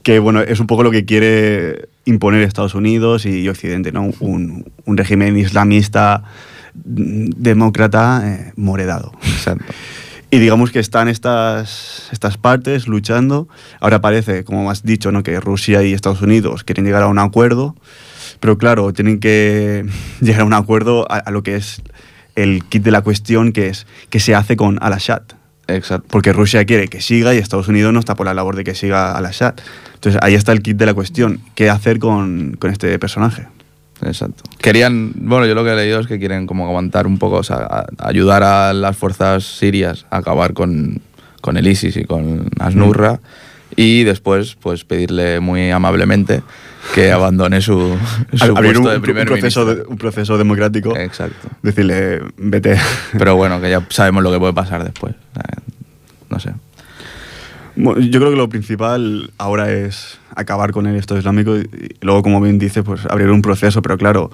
que bueno, es un poco lo que quiere imponer Estados Unidos y Occidente, ¿no? Un, un régimen islamista mm, demócrata eh. Exacto. Y digamos que están estas, estas partes luchando. Ahora parece, como has dicho, ¿no? que Rusia y Estados Unidos quieren llegar a un acuerdo, pero claro, tienen que (laughs) llegar a un acuerdo a, a lo que es el kit de la cuestión, que es qué se hace con Al-Assad. Exacto. Porque Rusia quiere que siga y Estados Unidos no está por la labor de que siga Al-Assad. Entonces ahí está el kit de la cuestión. ¿Qué hacer con, con este personaje? Exacto. Querían, bueno, yo lo que he leído es que quieren como aguantar un poco, o sea, a- ayudar a las fuerzas sirias a acabar con, con el ISIS y con Asnurra y después pues pedirle muy amablemente que abandone su, (laughs) su Abrir puesto un, de un primer proceso, de- un proceso democrático. Exacto. Decirle, vete. Pero bueno, que ya (laughs) sabemos lo que puede pasar después. No sé. Bueno, yo creo que lo principal ahora es acabar con el Estado Islámico y, y luego, como bien dice, pues abrir un proceso. Pero claro,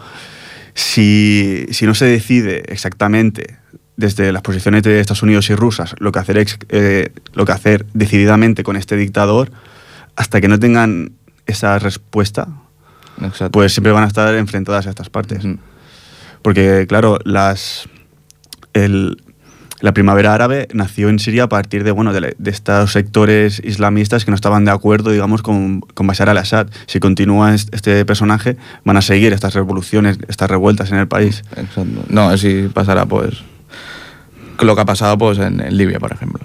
si, si no se decide exactamente desde las posiciones de Estados Unidos y rusas lo que hacer, eh, lo que hacer decididamente con este dictador, hasta que no tengan esa respuesta, Exacto. pues siempre van a estar enfrentadas a estas partes. Porque, claro, las, el- la primavera árabe nació en Siria a partir de, bueno, de, de estos sectores islamistas que no estaban de acuerdo, digamos, con, con Bashar al-Assad. Si continúa est- este personaje, van a seguir estas revoluciones, estas revueltas en el país. Exacto. No, si pasará pues lo que ha pasado pues en, en Libia, por ejemplo.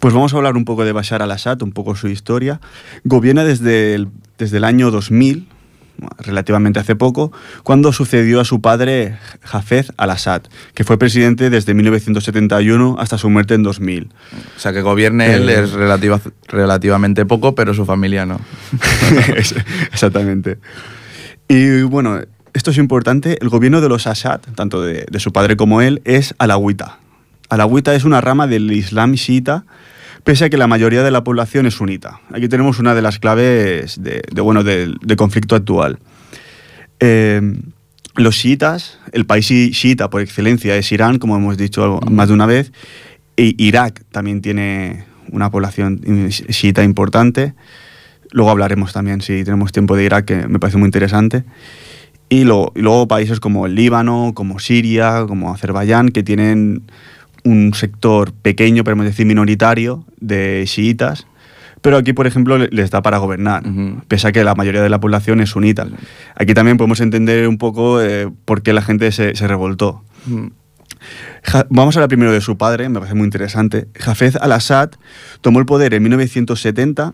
Pues vamos a hablar un poco de Bashar al-Assad, un poco su historia. Gobierna desde el, desde el año 2000, relativamente hace poco, cuando sucedió a su padre Hafez al-Assad, que fue presidente desde 1971 hasta su muerte en 2000. O sea, que gobierne él Eh. es relativa- relativamente poco, pero su familia no. (laughs) Exactamente. Y bueno, esto es importante, el gobierno de los Assad, tanto de, de su padre como él, es alawita. Alawita es una rama del Islam chiita, pese a que la mayoría de la población es sunita. Aquí tenemos una de las claves de, de, bueno, del conflicto actual. Eh, los chiitas, el país chi- chiita por excelencia es Irán, como hemos dicho más de una vez, y Irak también tiene una población chiita importante. Luego hablaremos también, si tenemos tiempo, de Irak, que me parece muy interesante. Y, lo- y luego países como el Líbano, como Siria, como Azerbaiyán, que tienen un sector pequeño, podemos decir minoritario, de chiitas. Pero aquí, por ejemplo, le- les da para gobernar, pese a que la mayoría de la población es sunita. Aquí también podemos entender un poco eh, por qué la gente se, se revoltó. Vamos a hablar primero de su padre, me parece muy interesante. Hafez al-Assad tomó el poder en 1970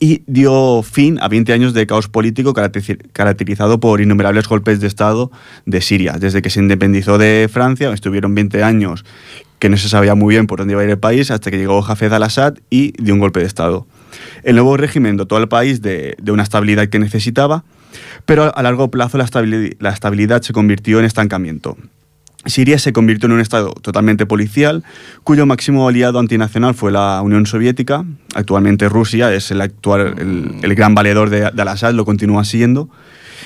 y dio fin a 20 años de caos político caracteriz- caracterizado por innumerables golpes de Estado de Siria. Desde que se independizó de Francia, estuvieron 20 años que no se sabía muy bien por dónde iba a ir el país, hasta que llegó Hafez al-Assad y dio un golpe de Estado. El nuevo régimen dotó al país de, una estabilidad que necesitaba, pero a largo plazo la, la estabilidad se convirtió en estancamiento. Siria se convirtió en un estado totalmente policial, cuyo máximo aliado antinacional fue la Unión Soviética. Actualmente Rusia es el actual el, gran valedor de, de Al-Assad, lo continúa siendo,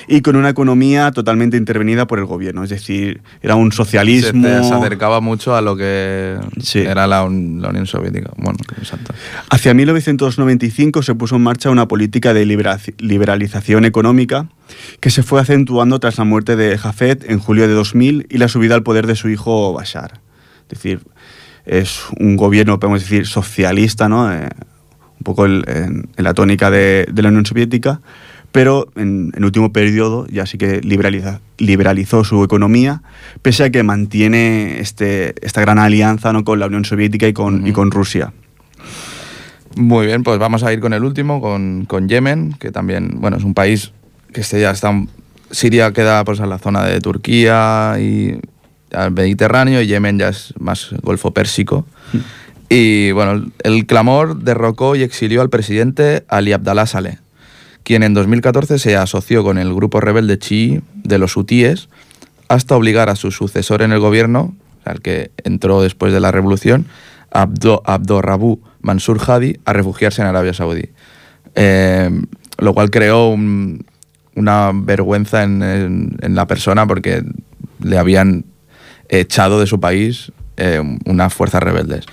y con una economía totalmente intervenida por el gobierno. Es decir, era un Se, socialismo. se acercaba mucho a lo que Sí. era la, Un- la Unión Soviética. Bueno, exacto. Hacia 1995 se puso en marcha una política de libera- liberalización económica que se fue acentuando tras la muerte de Jafet en julio de 2000 y la subida al poder de su hijo Bashar. Es decir, es un gobierno, podemos decir, socialista, ¿no? Eh, un poco el- en, en la tónica de, de la Unión Soviética, pero en el último periodo ya sí que liberaliza- liberalizó su economía, pese a que mantiene este, esta gran alianza ¿no? con la Unión Soviética y con, y con Rusia. Muy bien, pues vamos a ir con el último, con, con Yemen, que también, bueno, es un país que este ya está... Siria queda pues en la zona de Turquía y al Mediterráneo y Yemen ya es más Golfo Pérsico. Y bueno, el clamor derrocó y exilió al presidente Ali Abdallah Saleh, quien en 2014 se asoció con el grupo rebelde chií de los hutíes hasta obligar a su sucesor en el gobierno, el que entró después de la revolución, Abdo, Abdorrabu Mansur Hadi, a refugiarse en Arabia Saudí. Eh, lo cual creó un- una vergüenza en, en- en la persona porque le habían echado de su país eh, unas fuerzas rebeldes.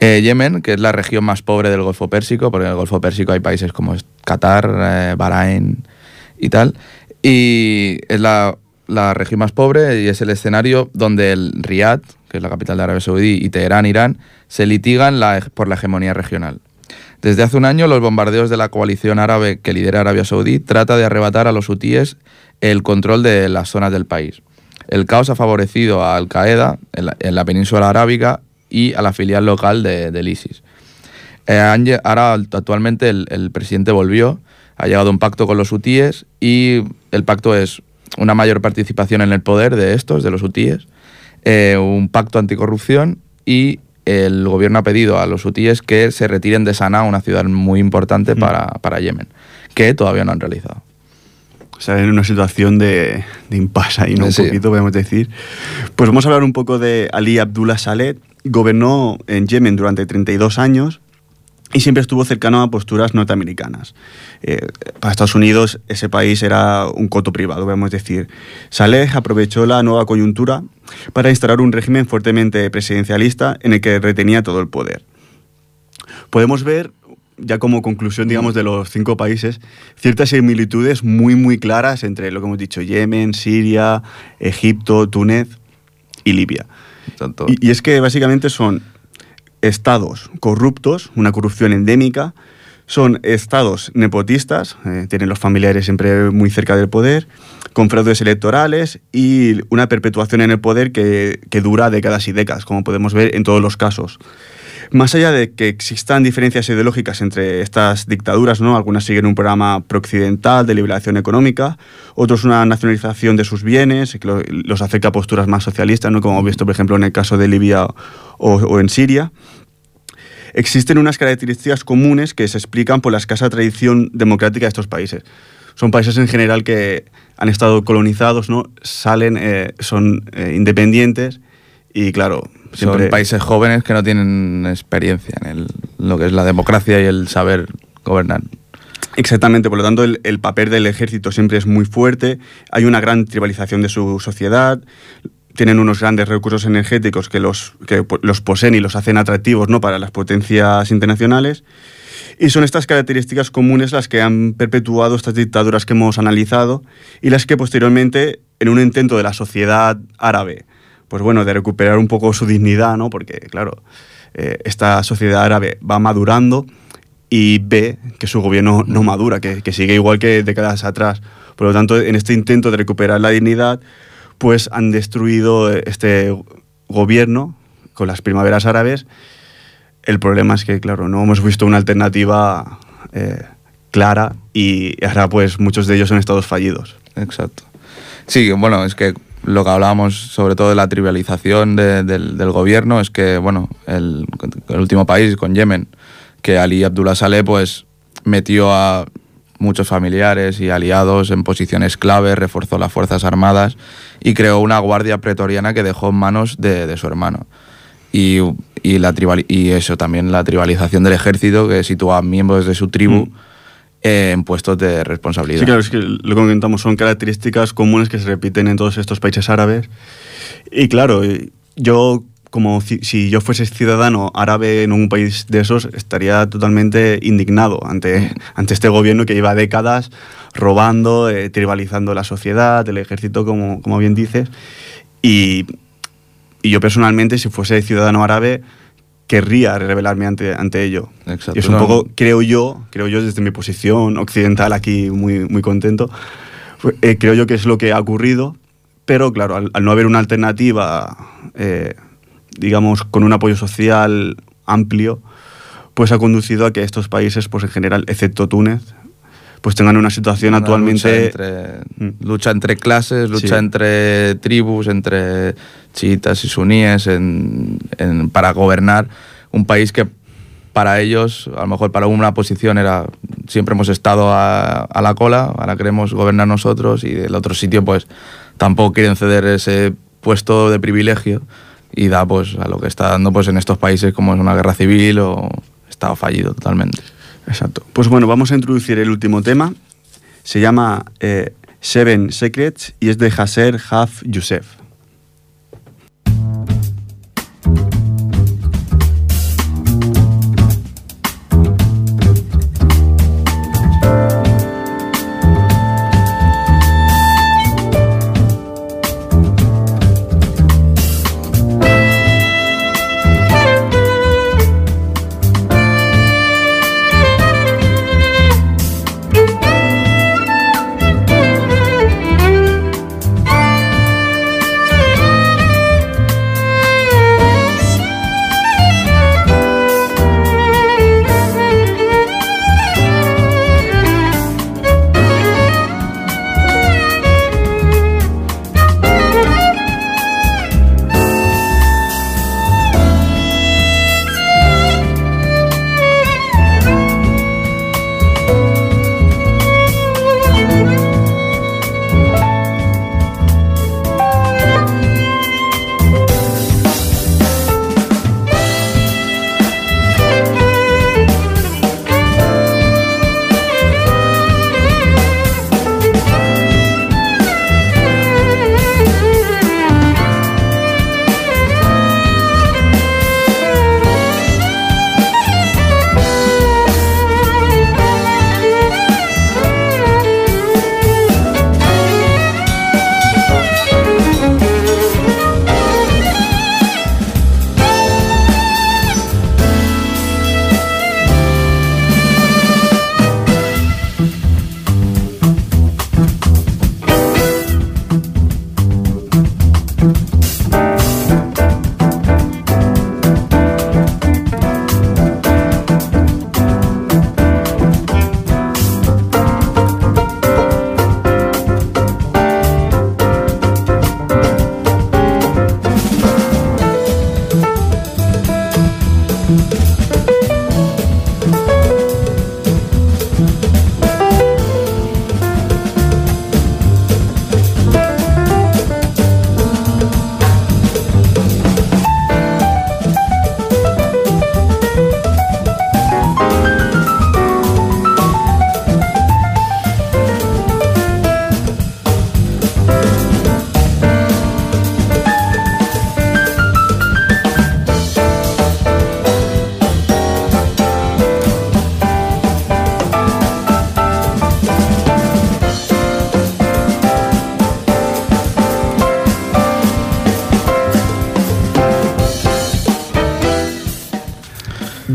Eh, Yemen, que es la región más pobre del Golfo Pérsico, porque en el Golfo Pérsico hay países como Qatar, eh, Bahrein y tal, y es la, la región más pobre y es el escenario donde el Riad, que es la capital de Arabia Saudí, y Teherán, Irán, se litigan por la hegemonía regional. Desde hace un año, los bombardeos de la coalición árabe que lidera Arabia Saudí trata de arrebatar a los hutíes el control de las zonas del país. El caos ha favorecido a Al Qaeda en la, en la península arábiga y a la filial local de- del ISIS. Eh, ahora actualmente el, el presidente volvió, ha llegado a un pacto con los hutíes y el pacto es una mayor participación en el poder de estos, de los hutíes, eh, un pacto anticorrupción y el gobierno ha pedido a los hutíes que se retiren de Sanaa, una ciudad muy importante para, para Yemen, que todavía no han realizado. O sea, en una situación de, de impasse ahí, ¿no? Un Sí. poquito, podemos decir. Pues vamos a hablar un poco de Ali Abdullah Saleh. Gobernó en Yemen durante 32 años y siempre estuvo cercano a posturas norteamericanas. Eh, para Estados Unidos ese país era un coto privado, podemos decir. Saleh aprovechó la nueva coyuntura para instaurar un régimen fuertemente presidencialista en el que retenía todo el poder. Podemos ver, ya como conclusión, digamos, de los cinco países, ciertas similitudes muy, muy claras entre lo que hemos dicho, Yemen, Siria, Egipto, Túnez y Libia. Y, y es que básicamente son estados corruptos, una corrupción endémica, Son estados nepotistas, eh, tienen los familiares siempre muy cerca del poder, con fraudes electorales y una perpetuación en el poder que, que dura décadas y décadas, como podemos ver en todos los casos. Más allá de que existan diferencias ideológicas entre estas dictaduras, ¿no? algunas siguen un programa prooccidental de liberación económica, otros una nacionalización de sus bienes, que lo- los acerca a posturas más socialistas, ¿no? como hemos visto, por ejemplo, en el caso de Libia o en Siria. Existen unas características comunes que se explican por la escasa tradición democrática de estos países. Son países en general que han estado colonizados, ¿no? salen, eh, son eh, independientes y claro, siempre... Son países jóvenes que no tienen experiencia en el- lo que es la democracia y el saber gobernar. Exactamente, por lo tanto el, el papel del ejército siempre es muy fuerte, hay una gran tribalización de su sociedad, tienen unos grandes recursos energéticos que los, que los poseen y los hacen atractivos ¿no? para las potencias internacionales. Y son estas características comunes las que han perpetuado estas dictaduras que hemos analizado y las que posteriormente, en un intento de la sociedad árabe, pues bueno, de recuperar un poco su dignidad, ¿no? Porque, claro, eh, esta sociedad árabe va madurando y ve que su gobierno no madura, que sigue igual que décadas atrás. Por lo tanto, en este intento de recuperar la dignidad, pues han destruido este gobierno con las primaveras árabes. El problema es que, claro, no hemos visto una alternativa eh, clara y ahora pues muchos de ellos son estados fallidos. Exacto. Sí, bueno, es que lo que hablábamos sobre todo de la trivialización de- del, del gobierno es que, bueno, el, el último país con Yemen, que Ali Abdullah Saleh pues metió a muchos familiares y aliados en posiciones clave, reforzó las Fuerzas Armadas y creó una guardia pretoriana que dejó en manos de, de su hermano. Y, y, la tribal, y eso también, la tribalización del ejército que sitúa a miembros de su tribu Mm. en puestos de responsabilidad. Sí, claro, es que lo que comentamos son características comunes que se repiten en todos estos países árabes. Y claro, yo como si yo fuese ciudadano árabe en un país de esos, estaría totalmente indignado ante, ante este gobierno que lleva décadas robando, eh, tribalizando la sociedad, el ejército, como, como bien dices. Y, y yo personalmente, si fuese ciudadano árabe, querría rebelarme ante, ante ello. Exacto, Y es un poco, creo yo, creo yo desde mi posición occidental aquí muy, muy contento, fue- eh, creo yo que es lo que ha ocurrido, pero claro, al, al no haber una alternativa, eh, digamos, con un apoyo social amplio, pues ha conducido a que estos países, pues en general, excepto Túnez, pues tengan una situación Una actualmente... Lucha entre, Mm. lucha entre clases, lucha Sí. entre tribus, entre chiitas y suníes en- en- para gobernar un país que para ellos, a lo mejor para una posición era siempre hemos estado a, a la cola, ahora queremos gobernar nosotros y del otro sitio pues tampoco quieren ceder ese puesto de privilegio y da pues a lo que está dando pues en estos países como es una guerra civil o estado fallido totalmente. Exacto. Pues bueno, vamos a introducir el último tema. Se llama eh, Seven Secrets y es de Hasser Haf Youssef.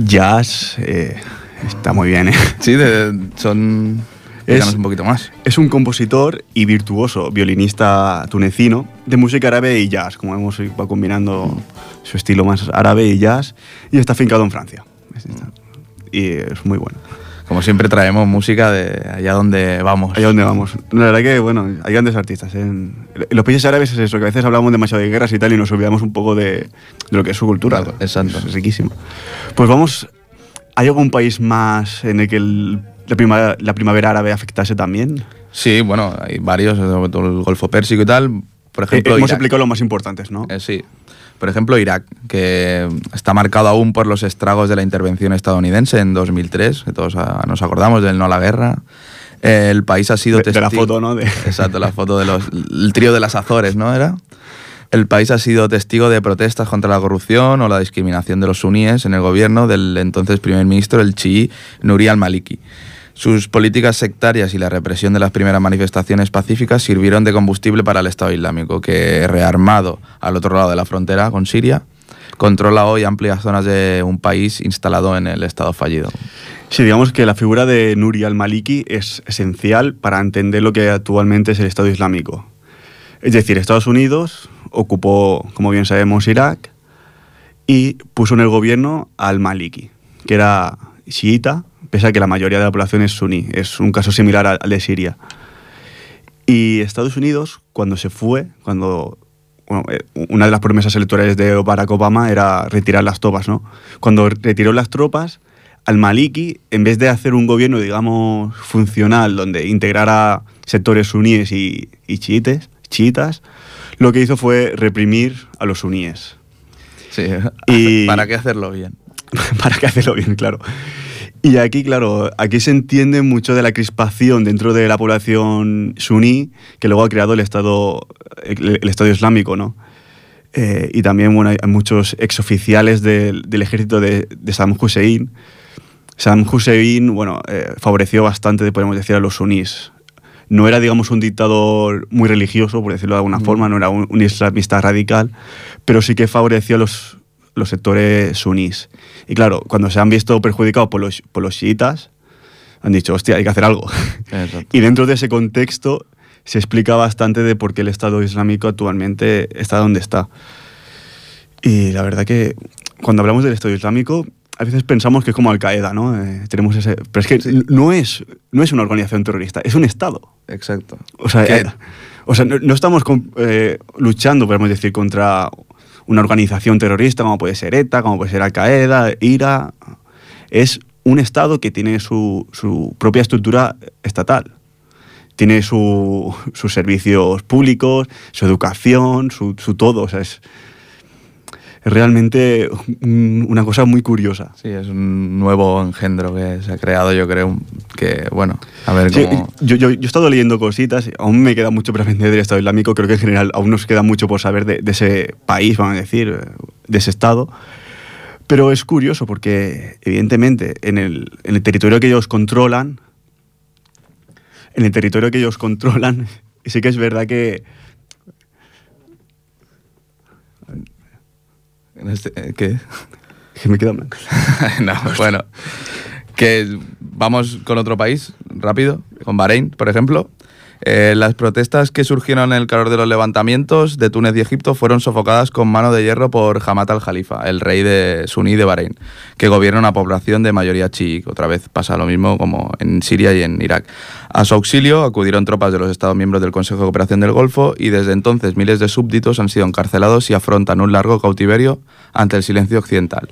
Jazz eh, está muy bien, ¿eh? Sí, de- son... Explícanos un poquito más. Es un compositor y virtuoso violinista tunecino de música árabe y jazz, como hemos ido combinando su estilo más árabe y jazz, y está fincado en Francia. Y es muy bueno. Como siempre traemos música de allá donde vamos. Allá donde vamos. La verdad que, bueno, hay grandes artistas. ¿eh? En en los países árabes es eso, que a veces hablamos demasiado de guerras y tal y nos olvidamos un poco de, de lo que es su cultura. Claro, exacto. Es riquísimo. Pues vamos, ¿hay algún país más en el que el- la, primavera, la primavera árabe afectase también? Sí, bueno, hay varios, sobre todo el Golfo Pérsico y tal. Por Eh, ejemplo, hemos Irak. explicado los más importantes, ¿no? Eh, sí. Por ejemplo, Irak, que está marcado aún por los estragos de la intervención estadounidense en 2003, que todos ah, nos acordamos del no a la guerra. Eh, el país ha sido De- de la testigo- foto, ¿no? De- Exacto, la foto de los el trío de las Azores, ¿no? Era. El país ha sido testigo de protestas contra la corrupción o la discriminación de los suníes en el gobierno del entonces primer ministro, el chií Nuri al-Maliki. Sus políticas sectarias y la represión de las primeras manifestaciones pacíficas sirvieron de combustible para el Estado Islámico, que rearmado al otro lado de la frontera con Siria, controla hoy amplias zonas de un país instalado en el Estado fallido. Sí, digamos que la figura de Nuri al-Maliki es esencial para entender lo que actualmente es el Estado Islámico. Es decir, Estados Unidos ocupó, como bien sabemos, Irak y puso en el gobierno al-Maliki, que era chiita, pese a que la mayoría de la población es suní. Es un caso similar al al de Siria. Y Estados Unidos, cuando se fue, cuando eh, una de las promesas electorales de Barack Obama era retirar las tropas, ¿no? Cuando retiró las tropas, al Maliki, en vez de hacer un gobierno, digamos, funcional, donde integrara sectores suníes y, y chiites, chiitas, lo que hizo fue reprimir a los suníes. Sí, Y- (laughs) ¿para qué hacerlo bien? (laughs) para que hacerlo bien, claro. Y aquí, claro, aquí se entiende mucho de la crispación dentro de la población suní que luego ha creado el Estado, el, el Estado Islámico, ¿no? Eh, y también, bueno, hay, hay muchos exoficiales del, del ejército de, de Saddam Hussein. Saddam Hussein, bueno, eh, favoreció bastante, podemos decir, a los sunís. No era, digamos, un dictador muy religioso, por decirlo de alguna forma, no era un, un islamista radical, pero sí que favoreció a los, los sectores sunís. Y claro, cuando se han visto perjudicados por los, por los chiitas, han dicho, hostia, hay que hacer algo. Exacto. (laughs) y dentro de ese contexto se explica bastante de por qué el Estado Islámico actualmente está donde está. Y la verdad que cuando hablamos del Estado Islámico, a veces pensamos que es como Al-Qaeda, ¿no? Eh, tenemos ese... Pero es que no, es, no es una organización terrorista, es un Estado. Exacto. O sea, eh, o sea no, no estamos con- eh, luchando, podemos decir, contra una organización terrorista como puede ser ETA, como puede ser Al-Qaeda, IRA. Es un Estado que tiene su, su propia estructura estatal. Tiene su- sus servicios públicos, su educación, su, su todo. O sea, es realmente un- una cosa muy curiosa. Sí, es un nuevo engendro que se ha creado, yo creo, que, bueno, a ver Sí, cómo... yo, yo, yo he estado leyendo cositas, aún me queda mucho por aprender del Estado Islámico, creo que en general aún nos queda mucho por saber de, de ese país, vamos a decir, de ese Estado. Pero es curioso porque, evidentemente, en el, en el territorio que ellos controlan, en el territorio que ellos controlan, (laughs) sí que es verdad que... en este- eh, ¿Qué? que me queda blanco. (laughs) no, bueno, que vamos con otro país, rápido, con Bahrein, por ejemplo. Eh, las protestas que surgieron en el calor de los levantamientos de Túnez y Egipto fueron sofocadas con mano de hierro por Hamad al-Jalifa, el rey de suní de Bahrein, que gobierna una población de mayoría chií. Otra vez pasa lo mismo como en Siria y en Irak. A su auxilio acudieron tropas de los Estados miembros del Consejo de Cooperación del Golfo y desde entonces miles de súbditos han sido encarcelados y afrontan un largo cautiverio ante el silencio occidental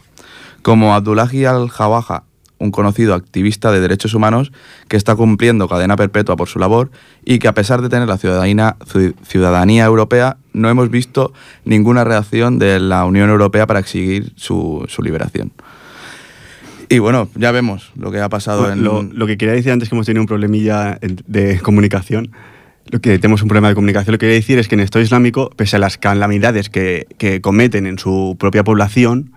como Abdullahi al-Jawaja, un conocido activista de derechos humanos que está cumpliendo cadena perpetua por su labor y que a pesar de tener la ciudadanía, ci- ciudadanía europea, no hemos visto ninguna reacción de la Unión Europea para exigir su, su liberación. Y bueno, ya vemos lo que ha pasado en... Lo, lo que quería decir antes que hemos tenido un problemilla de comunicación, lo que tenemos un problema de comunicación, lo que quería decir es que en el Estado Islámico, pese a las calamidades que, que cometen en su propia población,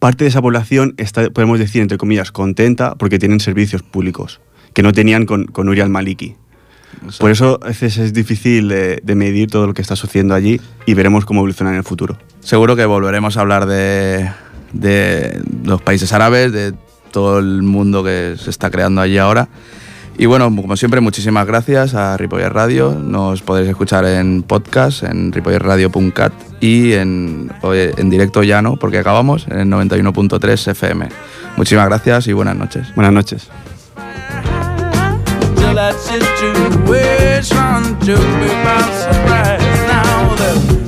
parte de esa población está, podemos decir, entre comillas, contenta porque tienen servicios públicos que no tenían con, con Uri al-Maliki. Por eso a veces es difícil de, de medir todo lo que está sucediendo allí y veremos cómo evoluciona en el futuro. Seguro que volveremos a hablar de de los países árabes, de todo el mundo que se está creando allí ahora. Y bueno, como siempre, muchísimas gracias a Ripoller Radio. Nos podéis escuchar en podcast, en ripollerradio.cat y en, en directo ya no, porque acabamos en el 91.3 FM. Muchísimas gracias y buenas noches. Buenas noches. till that situation took me by surprise. Now the